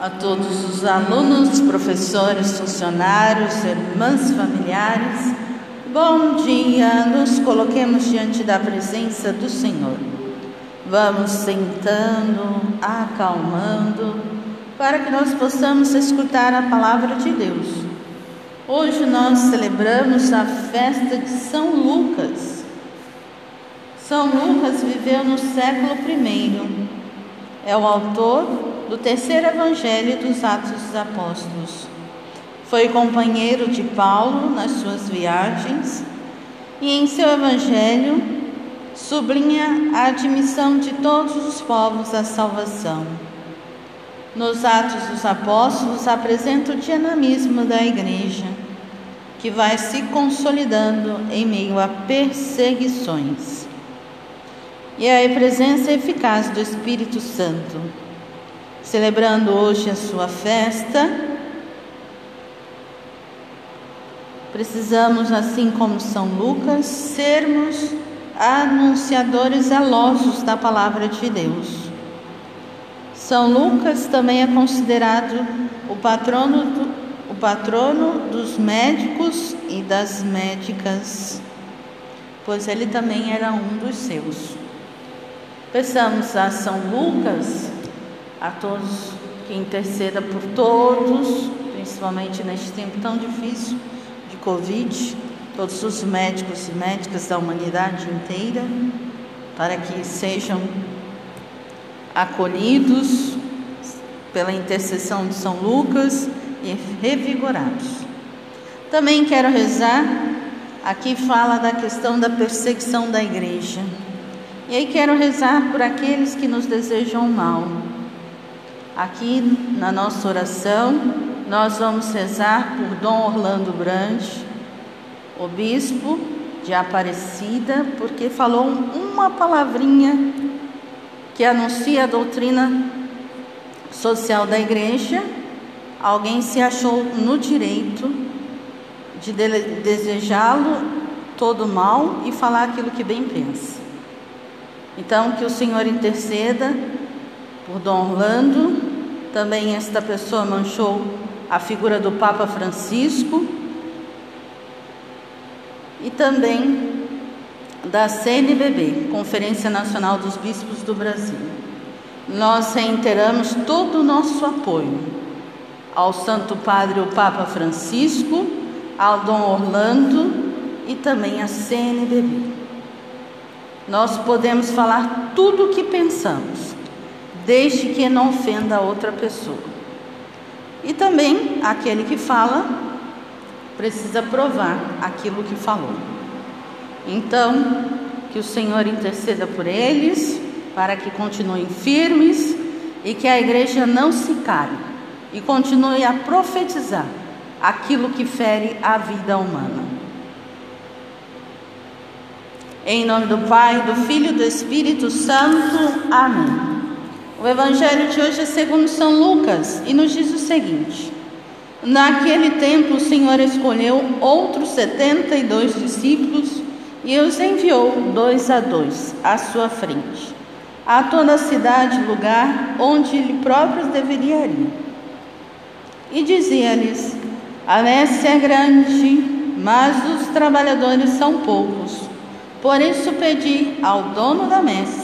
a todos os alunos, professores, funcionários, irmãs, familiares. Bom dia, nos coloquemos diante da presença do Senhor. Vamos sentando, acalmando, para que nós possamos escutar a palavra de Deus. Hoje nós celebramos a festa de São Lucas. São Lucas viveu no século I. É o autor do terceiro evangelho dos Atos dos Apóstolos. Foi companheiro de Paulo nas suas viagens e em seu evangelho sublinha a admissão de todos os povos à salvação. Nos Atos dos Apóstolos apresenta o dinamismo da igreja, que vai se consolidando em meio a perseguições. E a presença eficaz do Espírito Santo celebrando hoje a sua festa. Precisamos, assim como São Lucas, sermos anunciadores zelosos da palavra de Deus. São Lucas também é considerado o patrono, do, o patrono dos médicos e das médicas, pois ele também era um dos seus. Peçamos a São Lucas a todos que interceda por todos, principalmente neste tempo tão difícil de Covid, todos os médicos e médicas da humanidade inteira, para que sejam acolhidos pela intercessão de São Lucas e revigorados. Também quero rezar, aqui fala da questão da perseguição da igreja. E aí quero rezar por aqueles que nos desejam mal Aqui na nossa oração, nós vamos rezar por Dom Orlando Brandt, o bispo de Aparecida, porque falou uma palavrinha que anuncia a doutrina social da igreja. Alguém se achou no direito de desejá-lo todo mal e falar aquilo que bem pensa. Então, que o Senhor interceda por Dom Orlando. Também esta pessoa manchou a figura do Papa Francisco e também da CNBB, Conferência Nacional dos Bispos do Brasil. Nós reiteramos todo o nosso apoio ao Santo Padre o Papa Francisco, ao Dom Orlando e também à CNBB. Nós podemos falar tudo o que pensamos, desde que não ofenda a outra pessoa. E também aquele que fala precisa provar aquilo que falou. Então, que o Senhor interceda por eles, para que continuem firmes e que a igreja não se cale e continue a profetizar aquilo que fere a vida humana. Em nome do Pai, do Filho e do Espírito Santo. Amém. O evangelho de hoje é segundo São Lucas e nos diz o seguinte: Naquele tempo o Senhor escolheu outros setenta e dois discípulos e os enviou dois a dois à sua frente, a toda a cidade, lugar onde ele próprio deveria ir. E dizia-lhes: A messe é grande, mas os trabalhadores são poucos. Por isso pedi ao dono da messe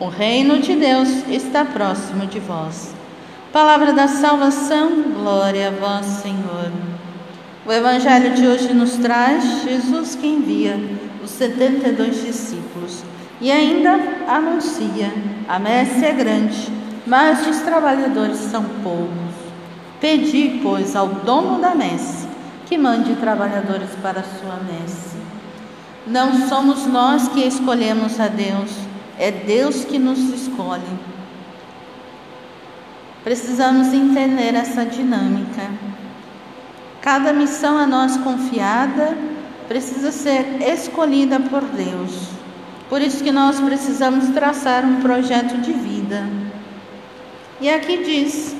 o reino de Deus está próximo de vós. Palavra da salvação, glória a vós, Senhor. O Evangelho de hoje nos traz Jesus que envia os 72 discípulos e ainda anuncia: a messe é grande, mas os trabalhadores são poucos. Pedi, pois, ao dono da messe que mande trabalhadores para a sua messe. Não somos nós que escolhemos a Deus, é Deus que nos escolhe. Precisamos entender essa dinâmica. Cada missão a nós confiada precisa ser escolhida por Deus. Por isso que nós precisamos traçar um projeto de vida. E aqui diz: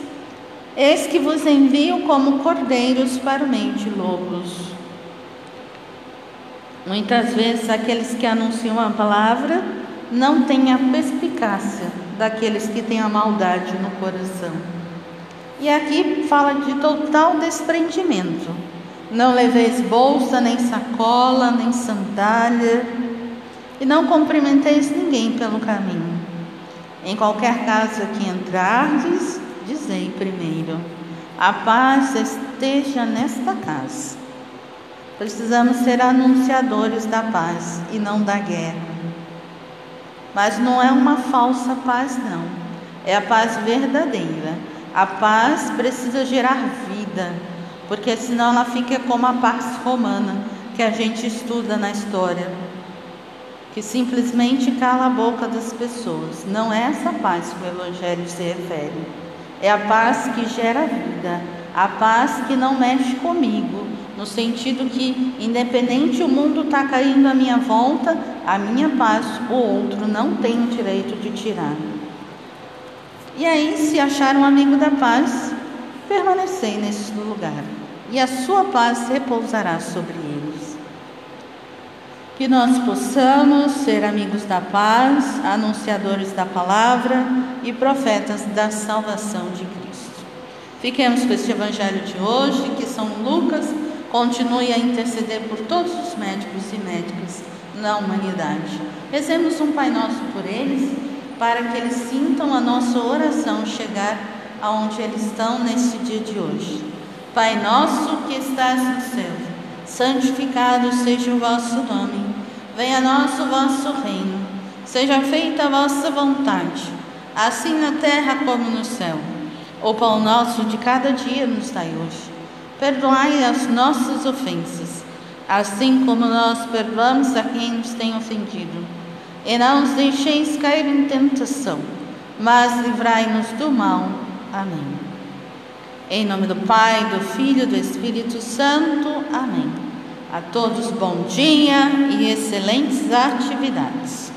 Eis que vos envio como cordeiros para o meio de lobos. Muitas vezes aqueles que anunciam a palavra não têm a perspicácia daqueles que têm a maldade no coração. E aqui fala de total desprendimento. Não leveis bolsa, nem sacola, nem sandália, e não cumprimenteis ninguém pelo caminho. Em qualquer casa que entrardes, dizei primeiro: a paz esteja nesta casa. Precisamos ser anunciadores da paz e não da guerra. Mas não é uma falsa paz, não. É a paz verdadeira. A paz precisa gerar vida, porque senão ela fica como a paz romana que a gente estuda na história, que simplesmente cala a boca das pessoas. Não é essa paz que o Evangelho se refere. É a paz que gera vida, a paz que não mexe comigo, no sentido que, independente o mundo está caindo à minha volta, a minha paz o outro não tem o direito de tirar. E aí, se achar um amigo da paz, permanecei nesse lugar, e a sua paz repousará sobre eles. Que nós possamos ser amigos da paz, anunciadores da palavra e profetas da salvação de Cristo. Fiquemos com este evangelho de hoje, que São Lucas continue a interceder por todos os médicos e médicas na humanidade. Rezemos um Pai Nosso por eles, para que eles sintam a nossa oração chegar aonde eles estão neste dia de hoje. Pai nosso que estás no céu, santificado seja o vosso nome. Venha a nós o vosso reino. Seja feita a vossa vontade, assim na terra como no céu. O pão nosso de cada dia nos dai hoje Perdoai as nossas ofensas, assim como nós perdoamos a quem nos tem ofendido. E não nos deixeis cair em tentação, mas livrai-nos do mal. Amém. Em nome do Pai, do Filho e do Espírito Santo. Amém. A todos bom dia e excelentes atividades.